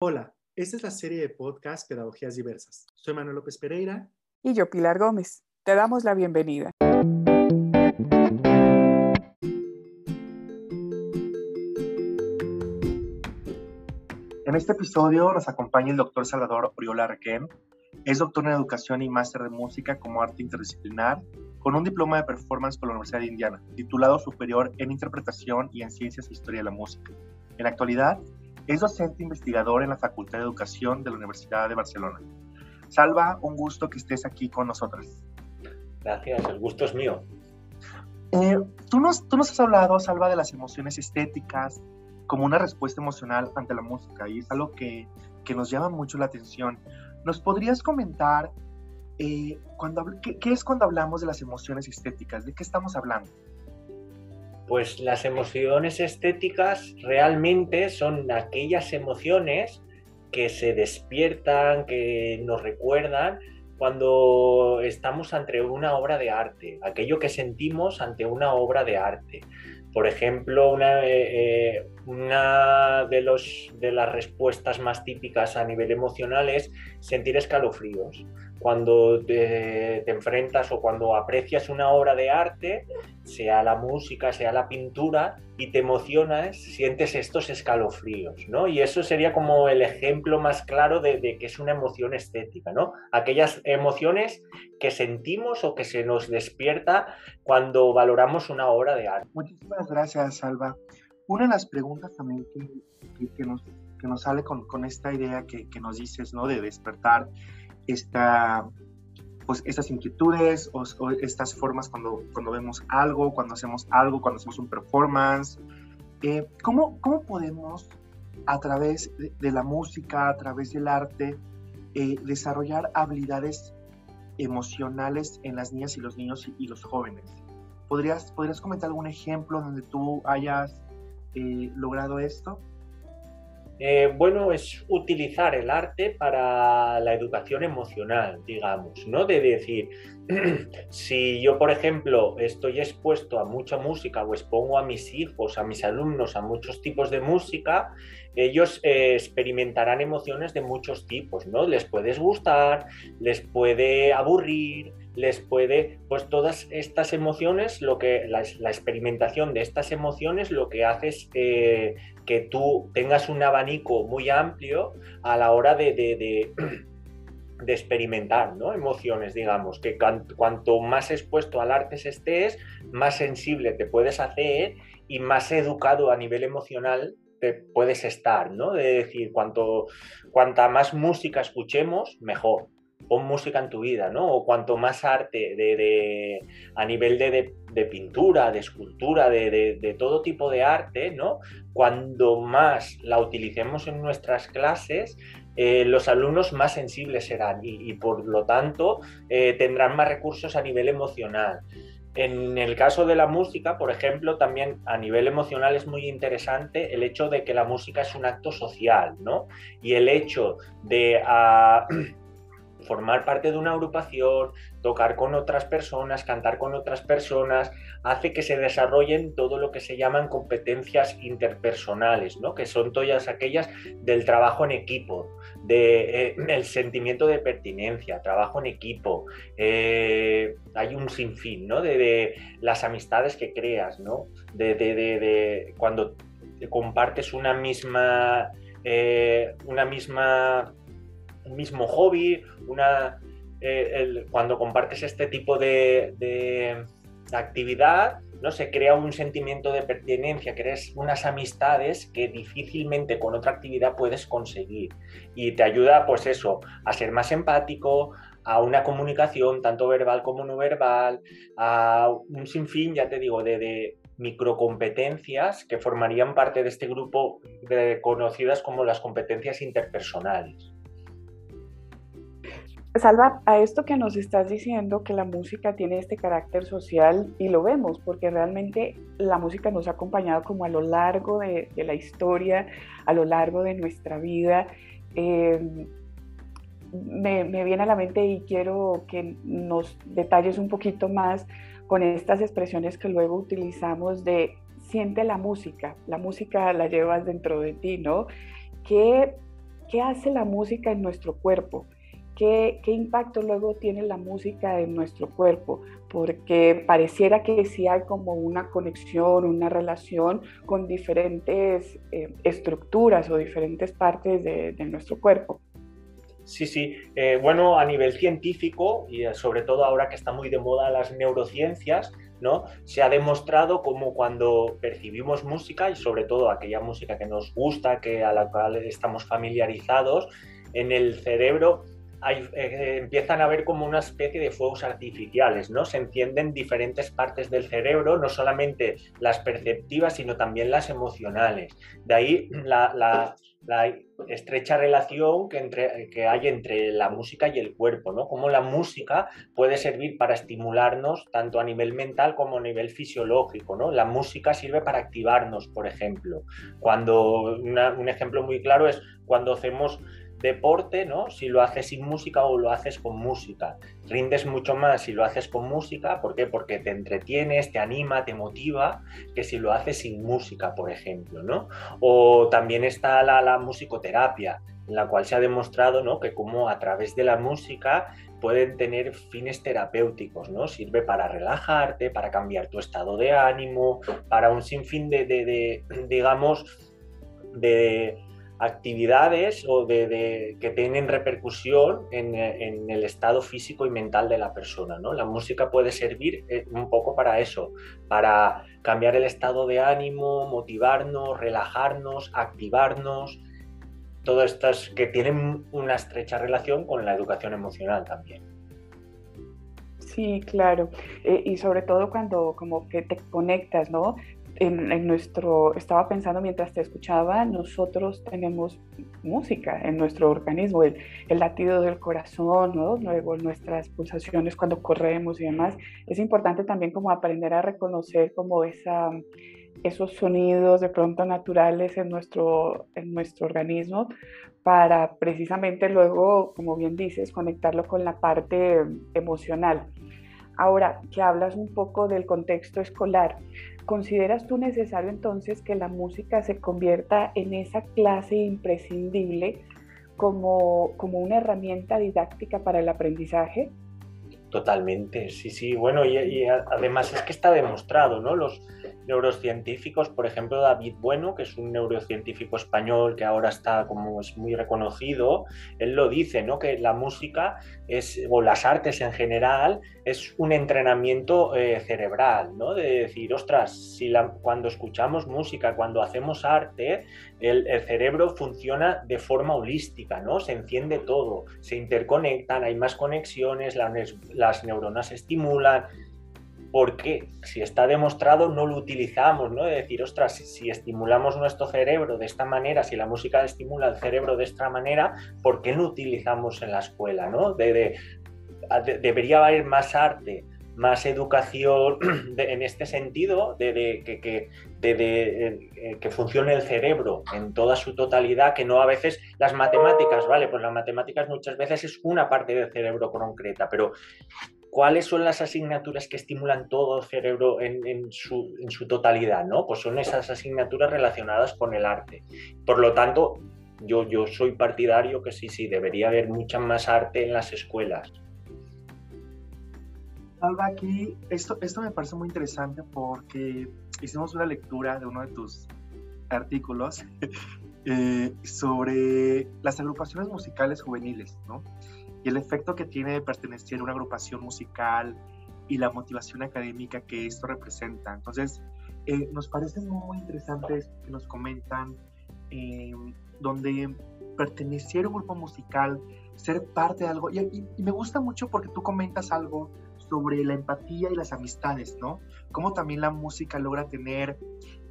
Hola, esta es la serie de podcast Pedagogías Diversas. Soy Manuel López Pereira. Y yo, Pilar Gómez. Te damos la bienvenida. En este episodio nos acompaña el doctor Salvador Oriola Requén. Es doctor en educación y máster de música como arte interdisciplinar, con un diploma de performance por la Universidad de Indiana, titulado superior en interpretación y en ciencias e historia de la música. En la actualidad, es docente investigador en la Facultad de Educación de la Universidad de Barcelona. Salva, un gusto que estés aquí con nosotras. Gracias, el gusto es mío. Eh, tú, nos, tú nos has hablado, Salva, de las emociones estéticas como una respuesta emocional ante la música y es algo que, que nos llama mucho la atención. ¿Nos podrías comentar eh, cuando, qué, qué es cuando hablamos de las emociones estéticas? ¿De qué estamos hablando? Pues las emociones estéticas realmente son aquellas emociones que se despiertan, que nos recuerdan cuando estamos ante una obra de arte, aquello que sentimos ante una obra de arte. Por ejemplo, una, eh, eh, de las respuestas más típicas a nivel emocional es sentir escalofríos. Cuando te, enfrentas o cuando aprecias una obra de arte, sea la música, sea la pintura, y te emocionas, sientes estos escalofríos, ¿no? Y eso sería como el ejemplo más claro de, que es una emoción estética, ¿no? Aquellas emociones que sentimos o que se nos despierta cuando valoramos una obra de arte. Muchísimas gracias, Salva. Una de las preguntas también que, que, nos, que nos, sale con, con esta idea que, que, nos dices, ¿no? De despertar esta, pues, estas inquietudes o, o, estas formas cuando, cuando vemos algo, cuando hacemos algo, cuando hacemos un performance. Eh, ¿cómo, ¿Cómo podemos, a través de, de, la música, a través del arte, eh, desarrollar habilidades emocionales en las niñas y los niños y, y los jóvenes? ¿Podrías, ¿Podrías comentar algún ejemplo donde tú hayas eh, logrado esto? Eh, bueno, es utilizar el arte para la educación emocional, digamos, ¿no? De decir, si yo, por ejemplo, estoy expuesto a mucha música o expongo a mis hijos, a mis alumnos, a muchos tipos de música, ellos eh, experimentarán emociones de muchos tipos, ¿no? Les puedes gustar, les puede aburrir, les puede, pues todas estas emociones, lo que la, experimentación de estas emociones lo que hace es eh, que tú tengas un abanico muy amplio a la hora de, de, experimentar ¿no? emociones, digamos, que cuanto más expuesto al arte estés, más sensible te puedes hacer y más educado a nivel emocional te puedes estar, ¿no? De decir, cuanto, cuanta más música escuchemos, mejor pon música en tu vida, ¿no? O cuanto más arte de, a nivel de, de, pintura, de escultura, de, todo tipo de arte, ¿no? Cuando más la utilicemos en nuestras clases, eh, los alumnos más sensibles serán y, por lo tanto eh, tendrán más recursos a nivel emocional. En el caso de la música, por ejemplo, también a nivel emocional es muy interesante el hecho de que la música es un acto social, ¿no? Y el hecho de... Uh, formar parte de una agrupación, tocar con otras personas, cantar con otras personas, hace que se desarrollen todo lo que se llaman competencias interpersonales, ¿no? que son todas aquellas del trabajo en equipo, de, eh, el sentimiento de pertinencia, trabajo en equipo, eh, hay un sinfín ¿no? de, las amistades que creas, ¿no? de, de cuando compartes una misma, eh, una misma un mismo hobby, una, eh, el, cuando compartes este tipo de, de, actividad, ¿no? se crea un sentimiento de pertenencia, creas unas amistades que difícilmente con otra actividad puedes conseguir. Y te ayuda, pues eso, a ser más empático, a una comunicación tanto verbal como no verbal, a un sinfín, ya te digo, de, de microcompetencias que formarían parte de este grupo de, conocidas como las competencias interpersonales. Salva, a esto que nos estás diciendo, que la música tiene este carácter social, y lo vemos, porque realmente la música nos ha acompañado como a lo largo de, la historia, a lo largo de nuestra vida. Eh, me, me, viene a la mente y quiero que nos detalles un poquito más con estas expresiones que luego utilizamos de siente la música, la música la llevas dentro de ti, ¿no? ¿Qué ¿qué hace la música en nuestro cuerpo? ¿Qué, impacto luego tiene la música en nuestro cuerpo? Porque pareciera que sí hay como una conexión, una relación con diferentes eh, estructuras o diferentes partes de, nuestro cuerpo. Sí, sí. Eh, bueno, a nivel científico y eh, sobre todo ahora que está muy de moda las neurociencias, ¿no? Se ha demostrado como cuando percibimos música y sobre todo aquella música que nos gusta, que a la cual estamos familiarizados, en el cerebro eh, empiezan a ver como una especie de fuegos artificiales, ¿no? Se encienden diferentes partes del cerebro, no solamente las perceptivas, sino también las emocionales. De ahí la, estrecha relación que, entre, que, hay entre la música y el cuerpo, ¿no? Cómo la música puede servir para estimularnos tanto a nivel mental como a nivel fisiológico, ¿no? La música sirve para activarnos, por ejemplo. Cuando un ejemplo muy claro es cuando hacemos deporte, ¿no? Si lo haces sin música o lo haces con música. Rindes mucho más si lo haces con música, ¿por qué? Porque te entretienes, te anima, te motiva, que si lo haces sin música, por ejemplo, ¿no? O también está la, la musicoterapia, en la cual se ha demostrado, ¿no? Que como a través de la música pueden tener fines terapéuticos, ¿no? Sirve para relajarte, para cambiar tu estado de ánimo, para un sinfín de, de digamos, de actividades o de, que tienen repercusión en, el estado físico y mental de la persona. ¿no? La música puede servir eh, un poco para eso, para cambiar el estado de ánimo, motivarnos, relajarnos, activarnos, todas estas que tienen una estrecha relación con la educación emocional también. Sí, claro. Eh, y sobre todo cuando como que te conectas, ¿no? En, nuestro, estaba pensando mientras te escuchaba, nosotros tenemos música en nuestro organismo, el, latido del corazón, ¿no? luego nuestras pulsaciones cuando corremos y demás. Es importante también como aprender a reconocer como esa, esos sonidos de pronto naturales en nuestro, en nuestro organismo para precisamente luego, como bien dices, conectarlo con la parte emocional. Ahora, que hablas un poco del contexto escolar, ¿Consideras tú necesario entonces que la música se convierta en esa clase imprescindible como, como una herramienta didáctica para el aprendizaje? Totalmente, sí, sí. Bueno, y, además es que está demostrado, ¿no? Los, neurocientíficos, por ejemplo, David Bueno, que es un neurocientífico español que ahora está como es muy reconocido, él lo dice, ¿no? Que la música es, o las artes en general, es un entrenamiento eh, cerebral, ¿no? De decir, ostras, si la, cuando escuchamos música, cuando hacemos arte, el, cerebro funciona de forma holística, ¿no? Se enciende todo, se interconectan, hay más conexiones, las, las neuronas se estimulan, porque si está demostrado no lo utilizamos, ¿no? De decir, ostras, si, estimulamos nuestro cerebro de esta manera, si la música estimula el cerebro de esta manera, ¿por qué no utilizamos en la escuela, ¿no? debería haber más arte, más educación en este sentido, de, que, eh, que funcione el cerebro en toda su totalidad, que no a veces las matemáticas, ¿vale? Pues las matemáticas muchas veces es una parte del cerebro concreta, pero ¿Cuáles son las asignaturas que estimulan todo el cerebro en, su, totalidad? ¿no? Pues son esas asignaturas relacionadas con el arte. Por lo tanto, yo, yo soy partidario que sí, sí, debería haber mucha más arte en las escuelas. Alba, aquí esto, esto me parece muy interesante porque hicimos una lectura de uno de tus artículos eh, sobre las agrupaciones musicales juveniles, ¿no? Y el efecto que tiene pertenecer a una agrupación musical y la motivación académica que esto representa. Entonces, eh, nos parece muy interesante que nos comentan eh, donde pertenecer a un grupo musical, ser parte de algo, y, me gusta mucho porque tú comentas algo sobre la empatía y las amistades, ¿no? Cómo también la música logra tener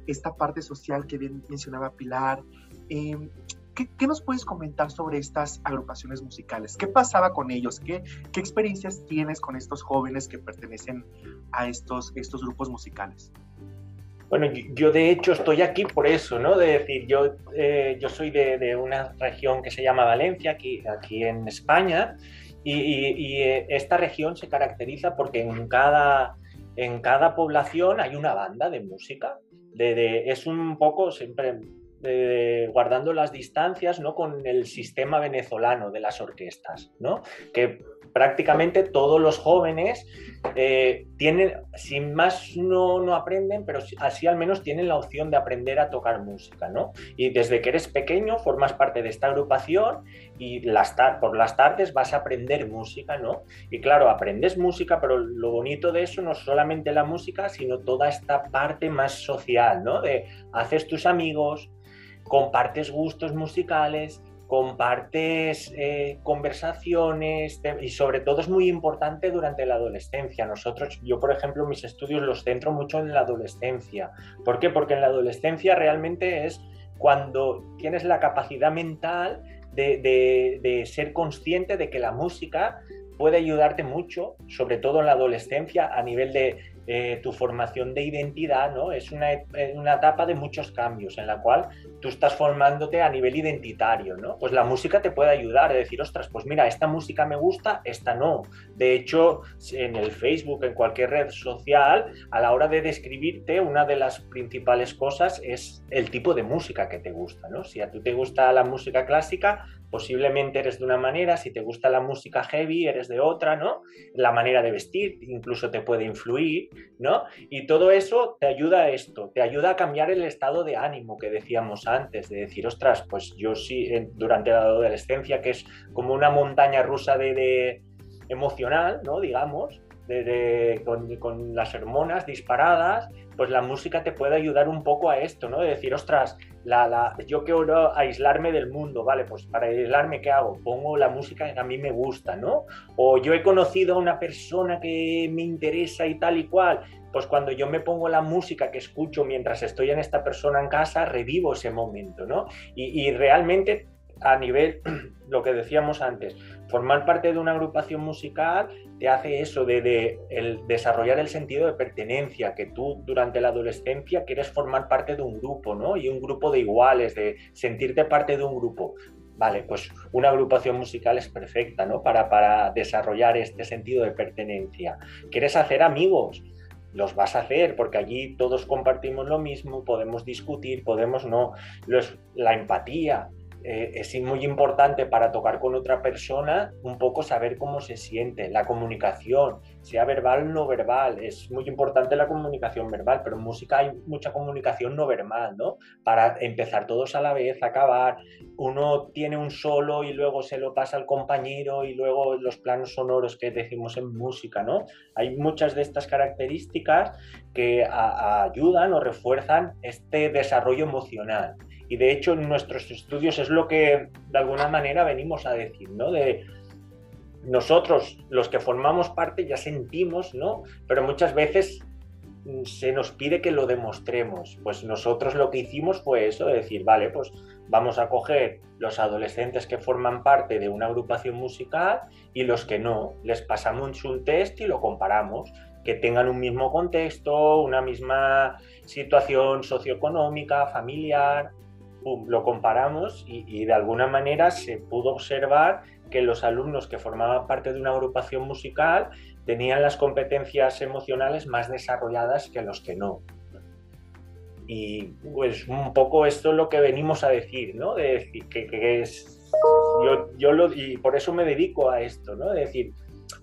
esta parte social que bien mencionaba Pilar. Eh, ¿Qué, nos puedes comentar sobre estas agrupaciones musicales? ¿Qué pasaba con ellos? ¿Qué, qué experiencias tienes con estos jóvenes que pertenecen a estos, estos grupos musicales? Bueno, yo de hecho estoy aquí por eso, ¿no? De decir, yo, eh, yo soy de, de, una región que se llama Valencia, aquí, aquí en España, y, y, eh, esta región se caracteriza porque en cada, en cada población hay una banda de música. De, de, es un poco, siempre guardando las distancias ¿no? con el sistema venezolano de las orquestas, ¿no? que prácticamente todos los jóvenes eh, tienen, sin más no, no, aprenden, pero así al menos tienen la opción de aprender a tocar música, ¿no? Y desde que eres pequeño formas parte de esta agrupación y las por las tardes vas a aprender música, ¿no? Y claro, aprendes música, pero lo bonito de eso no es solamente la música, sino toda esta parte más social, ¿no? De haces tus amigos, compartes gustos musicales, compartes eh, conversaciones y sobre todo es muy importante durante la adolescencia. Nosotros, yo por ejemplo, mis estudios los centro mucho en la adolescencia. ¿Por qué? Porque en la adolescencia realmente es cuando tienes la capacidad mental de ser consciente de que la música puede ayudarte mucho, sobre todo en la adolescencia, a nivel de eh, tu formación de identidad, ¿no? Es una, eh, una, etapa de muchos cambios en la cual tú estás formándote a nivel identitario, ¿no? Pues la música te puede ayudar a decir, ostras, pues mira, esta música me gusta, esta no. De hecho, en el Facebook, en cualquier red social, a la hora de describirte, una de las principales cosas es el tipo de música que te gusta, ¿no? Si a ti te gusta la música clásica, posiblemente eres de una manera, si te gusta la música heavy, eres de otra, ¿no? La manera de vestir incluso te puede influir, ¿no? Y todo eso te ayuda a esto, te ayuda a cambiar el estado de ánimo que decíamos antes, de decir, ostras, pues yo sí, durante la adolescencia, que es como una montaña rusa de, emocional, ¿no? Digamos, con, con, las hormonas disparadas, pues la música te puede ayudar un poco a esto, ¿no? De decir, ostras, la, yo quiero aislarme del mundo, ¿vale? Pues para aislarme, ¿qué hago? Pongo la música que a mí me gusta, ¿no? O yo he conocido a una persona que me interesa y tal y cual, pues cuando yo me pongo la música que escucho mientras estoy en esta persona en casa, revivo ese momento, ¿no? Y, y realmente a nivel, lo que decíamos antes, formar parte de una agrupación musical te hace eso de, desarrollar el sentido de pertenencia, que tú durante la adolescencia quieres formar parte de un grupo, ¿no? Y un grupo de iguales, de sentirte parte de un grupo. Vale, pues una agrupación musical es perfecta, ¿no? Para, para desarrollar este sentido de pertenencia. ¿Quieres hacer amigos? los vas a hacer porque allí todos compartimos lo mismo, podemos discutir, podemos no. la empatía, eh, es muy importante para tocar con otra persona un poco saber cómo se siente, la comunicación, sea verbal o no verbal. Es muy importante la comunicación verbal, pero en música hay mucha comunicación no verbal, ¿no? Para empezar todos a la vez, acabar. Uno tiene un solo y luego se lo pasa al compañero y luego los planos sonoros que decimos en música, ¿no? Hay muchas de estas características que ayudan o refuerzan este desarrollo emocional. Y de hecho en nuestros estudios es lo que de alguna manera venimos a decir, ¿no? De nosotros, los que formamos parte, ya sentimos, ¿no? Pero muchas veces mm, se nos pide que lo demostremos. Pues nosotros lo que hicimos fue eso, de decir, vale, pues vamos a coger los adolescentes que forman parte de una agrupación musical y los que no, les pasamos un test y lo comparamos, que tengan un mismo contexto, una misma situación socioeconómica, familiar, lo comparamos y, de alguna manera se pudo observar que los alumnos que formaban parte de una agrupación musical tenían las competencias emocionales más desarrolladas que los que no. Y pues un poco esto es lo que venimos a decir, ¿no? De decir que, es, yo, yo lo, y por eso me dedico a esto, ¿no? De decir,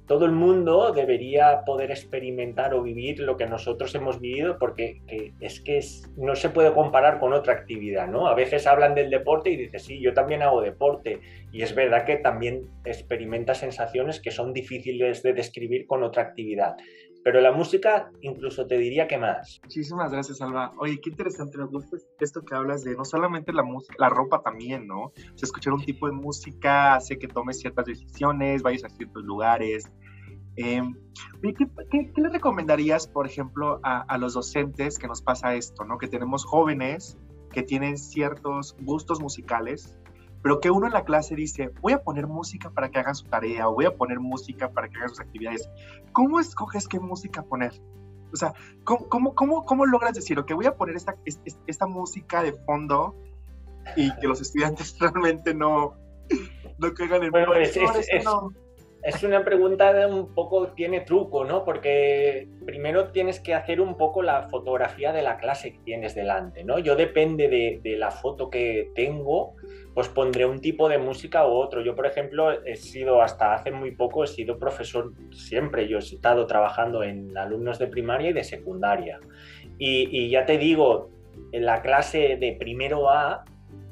todo el mundo debería poder experimentar o vivir lo que nosotros hemos vivido porque es que no se puede comparar con otra actividad, ¿no? A veces hablan del deporte y dices, sí, yo también hago deporte y es verdad que también experimenta sensaciones que son difíciles de describir con otra actividad. Pero la música incluso te diría que más. Muchísimas gracias, Alba. Oye, qué interesante, me gusta esto que hablas de no solamente la música, la ropa también, ¿no? O escuchar un tipo de música hace que tomes ciertas decisiones, vayas a ciertos lugares. Eh, ¿qué, le recomendarías, por ejemplo, a, a los docentes que nos pasa esto, ¿no? Que tenemos jóvenes que tienen ciertos gustos musicales pero que uno en la clase dice, voy a poner música para que hagan su tarea o voy a poner música para que hagan sus actividades. ¿Cómo escoges qué música poner? O sea, ¿cómo, cómo, cómo, logras decir, ok, voy a poner esta, esta música de fondo y que los estudiantes realmente no, no caigan en bueno, es, es una pregunta un poco, tiene truco, ¿no? Porque primero tienes que hacer un poco la fotografía de la clase que tienes delante, ¿no? Yo depende de, de la foto que tengo, pues pondré un tipo de música u otro. Yo, por ejemplo, he sido, hasta hace muy poco, he sido profesor siempre. Yo he estado trabajando en alumnos de primaria y de secundaria. Y, y ya te digo, en la clase de primero A,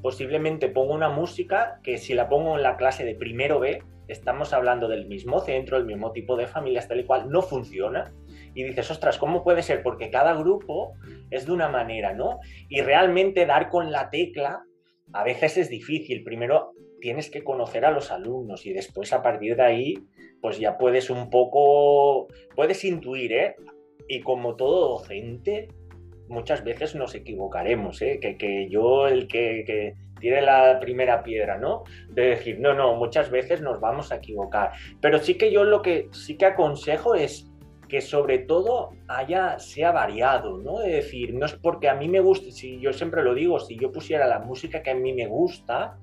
posiblemente pongo una música que si la pongo en la clase de primero B, estamos hablando del mismo centro, el mismo tipo de familias, tal y cual, no funciona. Y dices, ostras, ¿cómo puede ser? Porque cada grupo es de una manera, ¿no? Y realmente dar con la tecla a veces es difícil. Primero tienes que conocer a los alumnos y después a partir de ahí, pues ya puedes un poco, puedes intuir, ¿eh? Y como todo docente, muchas veces nos equivocaremos, ¿eh? que, que yo el que, que tiene la primera piedra, ¿no? De decir, no, no, muchas veces nos vamos a equivocar. Pero sí que yo lo que sí que aconsejo es que sobre todo haya, sea variado, ¿no? De decir, no es porque a mí me guste, si yo siempre lo digo, si yo pusiera la música que a mí me gusta,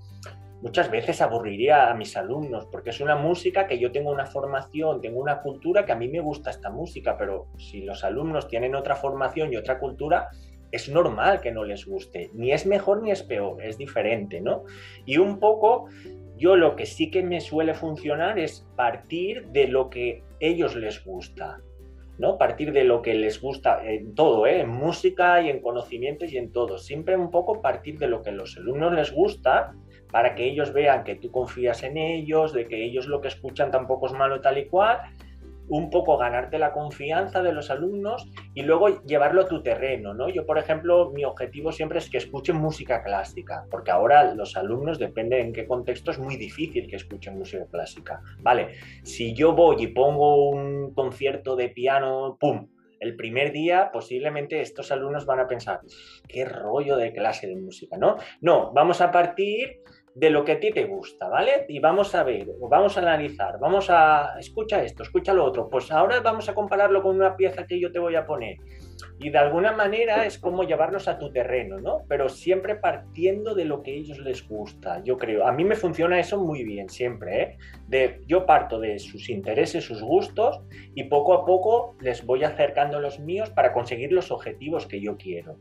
muchas veces aburriría a mis alumnos, porque es una música que yo tengo una formación, tengo una cultura que a mí me gusta esta música, pero si los alumnos tienen otra formación y otra cultura, es normal que no les guste, ni es mejor ni es peor, es diferente, ¿no? Y un poco, yo lo que sí que me suele funcionar es partir de lo que ellos les gusta, ¿no? Partir de lo que les gusta en todo, ¿eh? en música y en conocimientos y en todo. Siempre un poco partir de lo que a los alumnos les gusta para que ellos vean que tú confías en ellos, de que ellos lo que escuchan tampoco es malo tal y cual un poco ganarte la confianza de los alumnos y luego llevarlo a tu terreno, ¿no? Yo, por ejemplo, mi objetivo siempre es que escuchen música clásica, porque ahora los alumnos, depende en qué contexto, es muy difícil que escuchen música clásica. Vale, si yo voy y pongo un concierto de piano, ¡pum! El primer día posiblemente estos alumnos van a pensar, qué rollo de clase de música, ¿no? No, vamos a partir de lo que a ti te gusta, ¿vale? Y vamos a ver, vamos a analizar, vamos a, escucha esto, escucha lo otro, pues ahora vamos a compararlo con una pieza que yo te voy a poner. Y de alguna manera es como llevarlos a tu terreno, ¿no? Pero siempre partiendo de lo que a ellos les gusta, yo creo. A mí me funciona eso muy bien, siempre, ¿eh? De, yo parto de sus intereses, sus gustos, y poco a poco les voy acercando los míos para conseguir los objetivos que yo quiero.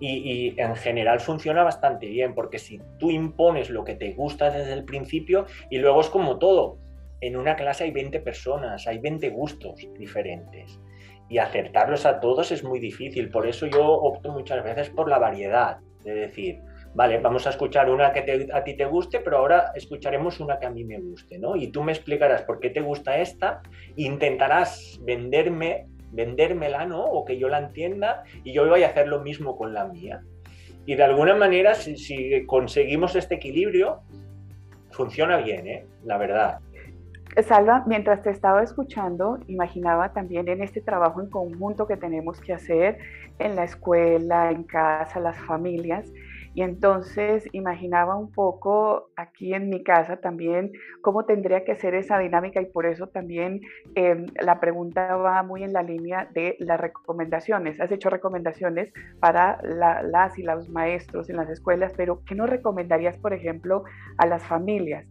Y, en general funciona bastante bien, porque si tú impones lo que te gusta desde el principio, y luego es como todo, en una clase hay 20 personas, hay 20 gustos diferentes, y acertarlos a todos es muy difícil, por eso yo opto muchas veces por la variedad, de decir, vale, vamos a escuchar una que a ti te guste, pero ahora escucharemos una que a mí me guste, ¿no? Y tú me explicarás por qué te gusta esta, intentarás venderme vendérmela, ¿no? O que yo la entienda y yo voy a hacer lo mismo con la mía. Y de alguna manera, si, conseguimos este equilibrio, funciona bien, ¿eh? La verdad. Salva, mientras te estaba escuchando, imaginaba también en este trabajo en conjunto que tenemos que hacer en la escuela, en casa, las familias, y entonces imaginaba un poco aquí en mi casa también cómo tendría que ser esa dinámica y por eso también em, la pregunta va muy en la línea de las recomendaciones. Has hecho recomendaciones para las y los maestros en las escuelas, pero ¿qué nos recomendarías, por ejemplo, a las familias?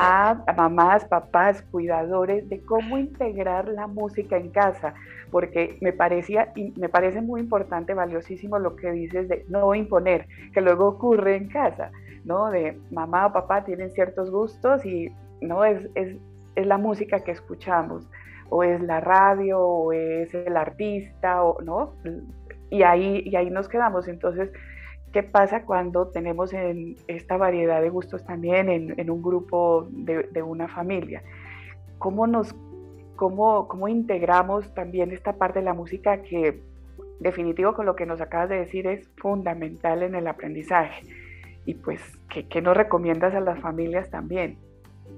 A mamás, papás, cuidadores de cómo integrar la música en casa, porque me parecía y me parece muy importante, valiosísimo lo que dices de no imponer, que luego ocurre en casa, ¿no? De mamá o papá tienen ciertos gustos y no es, es, es la música que escuchamos, o es la radio, o es el artista, o no, y ahí, y ahí nos quedamos. Entonces, ¿Qué pasa cuando tenemos en esta variedad de gustos también en, un grupo de, una familia? ¿Cómo, nos, cómo, ¿Cómo integramos también esta parte de la música que definitivo con lo que nos acabas de decir es fundamental en el aprendizaje? Y pues, ¿qué, qué nos recomiendas a las familias también?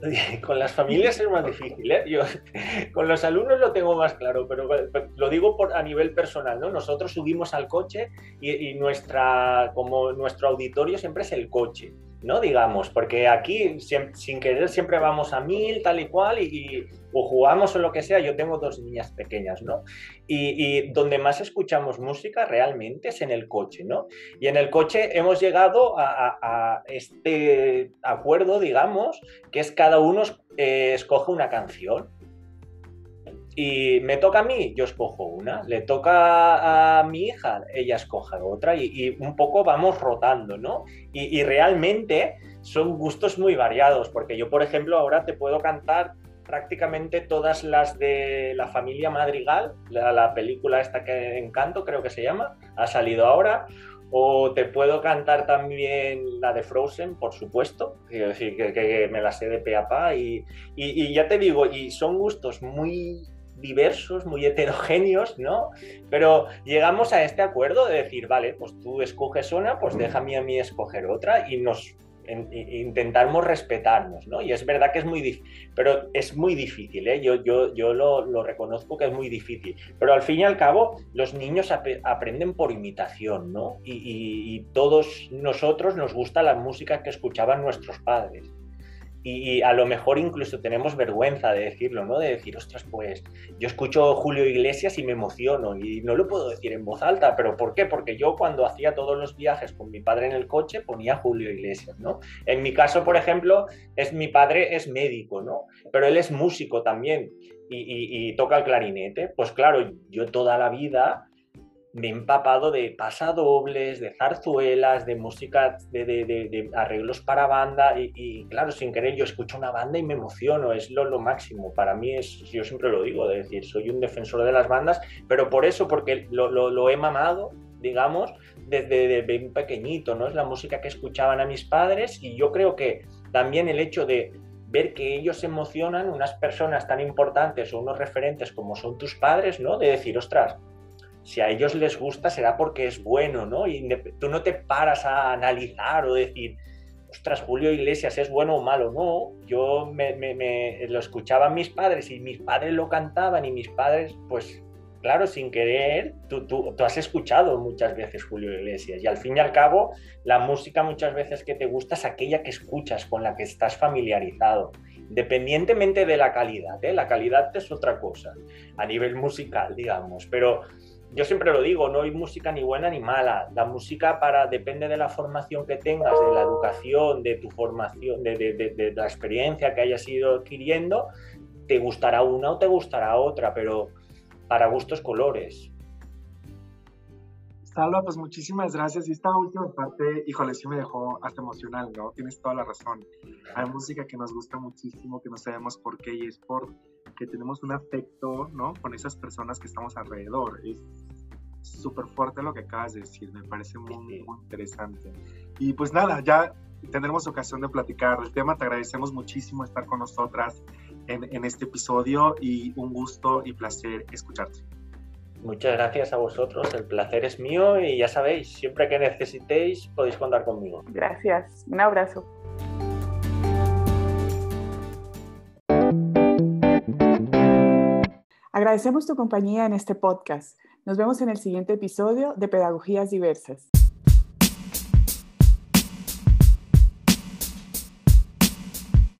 Con las familias es más difícil, ¿eh? Yo, con los alumnos lo tengo más claro, pero lo digo por, a nivel personal, ¿no? Nosotros subimos al coche y, nuestra, como nuestro auditorio siempre es el coche. ¿No? Digamos, porque aquí sin querer siempre vamos a mil, tal y cual, y, o jugamos o lo que sea. Yo tengo dos niñas pequeñas, ¿no? Y, donde más escuchamos música realmente es en el coche, ¿no? Y en el coche hemos llegado a, este acuerdo, digamos, que es cada uno eh, escoge una canción. Y me toca a mí, yo escojo una. Le toca a mi hija, ella escoge otra. Y, un poco vamos rotando, ¿no? Y, realmente son gustos muy variados, porque yo, por ejemplo, ahora te puedo cantar prácticamente todas las de la familia Madrigal, la, película esta que Encanto creo que se llama, ha salido ahora, o te puedo cantar también la de Frozen, por supuesto, quiero decir que, me la sé de pe a pa, y, y, ya te digo, y son gustos muy diversos, muy heterogéneos, ¿no? Pero llegamos a este acuerdo de decir, vale, pues tú escoges una, pues déjame a mí escoger otra y nos intentamos respetarnos, ¿no? Y es verdad que es muy difícil, pero es muy difícil, ¿eh? Yo, yo, yo lo, reconozco que es muy difícil, pero al fin y al cabo los niños aprenden por imitación, ¿no? y todos nosotros nos gusta la música que escuchaban nuestros padres y, a lo mejor incluso tenemos vergüenza de decirlo, ¿no? De decir, ostras, pues yo escucho Julio Iglesias y me emociono y no lo puedo decir en voz alta, pero ¿por qué? Porque yo cuando hacía todos los viajes con mi padre en el coche ponía Julio Iglesias, ¿no? En mi caso, por ejemplo, es mi padre es médico, ¿no? Pero él es músico también y, y toca el clarinete. Pues claro, yo toda la vida me he empapado de pasadobles, de zarzuelas, de música, de, arreglos para banda y, claro, sin querer yo escucho una banda y me emociono, es lo, máximo. Para mí es, yo siempre lo digo, de decir, soy un defensor de las bandas, pero por eso, porque lo, he mamado, digamos, desde, desde pequeñito, ¿no? Es la música que escuchaban a mis padres y yo creo que también el hecho de ver que ellos se emocionan, unas personas tan importantes o unos referentes como son tus padres, ¿no? De decir, ostras, si a ellos les gusta será porque es bueno, ¿no? Y tú no te paras a analizar o decir, ostras, Julio Iglesias es bueno o malo. No, yo me, lo escuchaban mis padres y mis padres lo cantaban y mis padres, pues claro, sin querer, tú, tú, tú, has escuchado muchas veces Julio Iglesias y al fin y al cabo la música muchas veces que te gusta es aquella que escuchas, con la que estás familiarizado, independientemente de la calidad. ¿eh? La calidad es otra cosa, a nivel musical, digamos, pero yo siempre lo digo, no hay música ni buena ni mala. La música para depende de la formación que tengas, de la educación, de tu formación, de, la experiencia que hayas ido adquiriendo, te gustará una o te gustará otra, pero para gustos colores. Salva, pues muchísimas gracias. Y esta última parte, híjole, sí me dejó hasta emocional, ¿no? Tienes toda la razón. Hay música que nos gusta muchísimo, que no sabemos por qué, y es por que tenemos un afecto, ¿no? Con esas personas que estamos alrededor. Es súper fuerte lo que acabas de decir, me parece muy, muy interesante. Y pues nada, ya tendremos ocasión de platicar el tema. Te agradecemos muchísimo estar con nosotras en, en este episodio y un gusto y placer escucharte. Muchas gracias a vosotros, el placer es mío y ya sabéis, siempre que necesitéis podéis contar conmigo. Gracias, un abrazo. Agradecemos tu compañía en este podcast. Nos vemos en el siguiente episodio de Pedagogías Diversas.